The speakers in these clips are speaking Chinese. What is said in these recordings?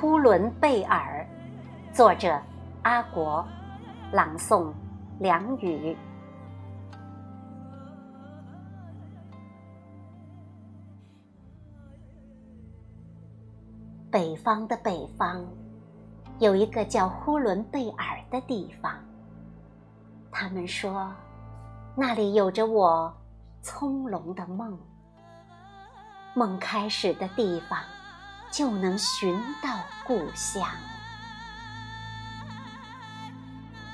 呼伦贝尔，作者阿国，朗诵梁宇。北方的北方，有一个叫呼伦贝尔的地方。他们说，那里有着我葱茏的梦。梦开始的地方，就能寻到故乡。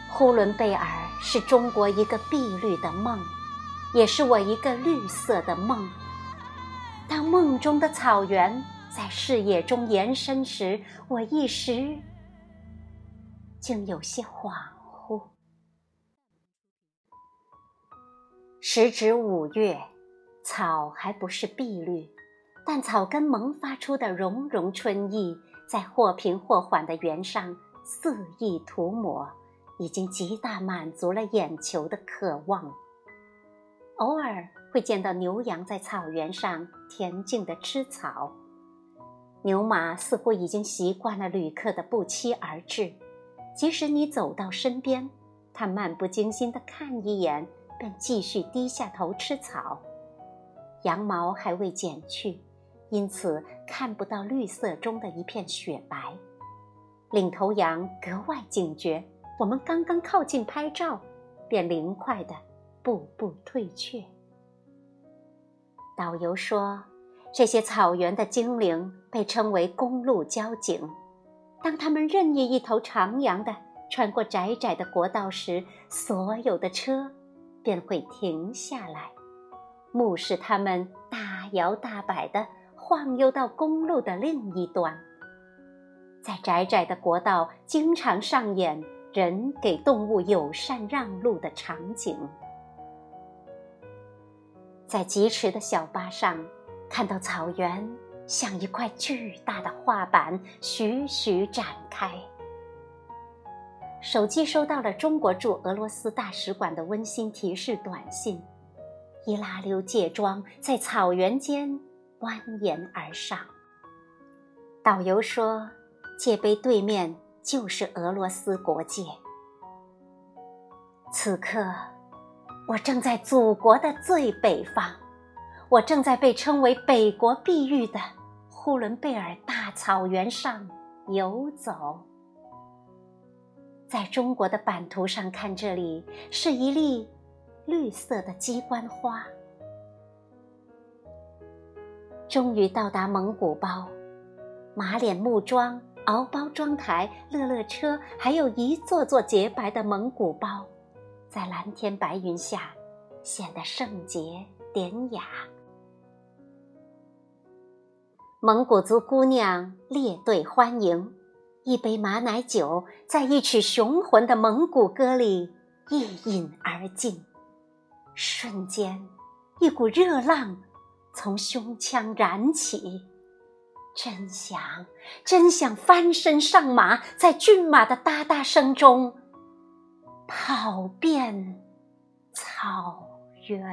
呼伦贝尔是中国一个碧绿的梦，也是我一个绿色的梦。当梦中的草原在视野中延伸时，我一时竟有些恍惚。时值五月，草还不是碧绿。但草根萌发出的融融春意，在或平或缓的原上肆意涂抹，已经极大满足了眼球的渴望。偶尔会见到牛羊在草原上恬静地吃草，牛马似乎已经习惯了旅客的不期而至，即使你走到身边，它漫不经心地看一眼，便继续低下头吃草。羊毛还未剪去。因此看不到绿色中的一片雪白，领头羊格外警觉。我们刚刚靠近拍照，便灵快的步步退却。导游说，这些草原的精灵被称为公路交警。当他们任意一头徜徉的穿过窄窄的国道时，所有的车便会停下来，目视他们大摇大摆的。晃悠到公路的另一端，在窄窄的国道，经常上演人给动物友善让路的场景。在疾驰的小巴上，看到草原像一块巨大的画板，徐徐展开。手机收到了中国驻俄罗斯大使馆的温馨提示短信：伊拉溜借庄在草原间。蜿蜒而上。导游说：“界碑对面就是俄罗斯国界。”此刻，我正在祖国的最北方，我正在被称为“北国碧玉”的呼伦贝尔大草原上游走。在中国的版图上看，这里是一粒绿色的鸡冠花。终于到达蒙古包，马脸木桩、敖包装台、乐乐车，还有一座座洁白的蒙古包，在蓝天白云下显得圣洁典雅。蒙古族姑娘列队欢迎，一杯马奶酒在一曲雄浑的蒙古歌里一饮而尽，瞬间，一股热浪。从胸腔燃起，真想，真想翻身上马，在骏马的哒哒声中跑遍草原。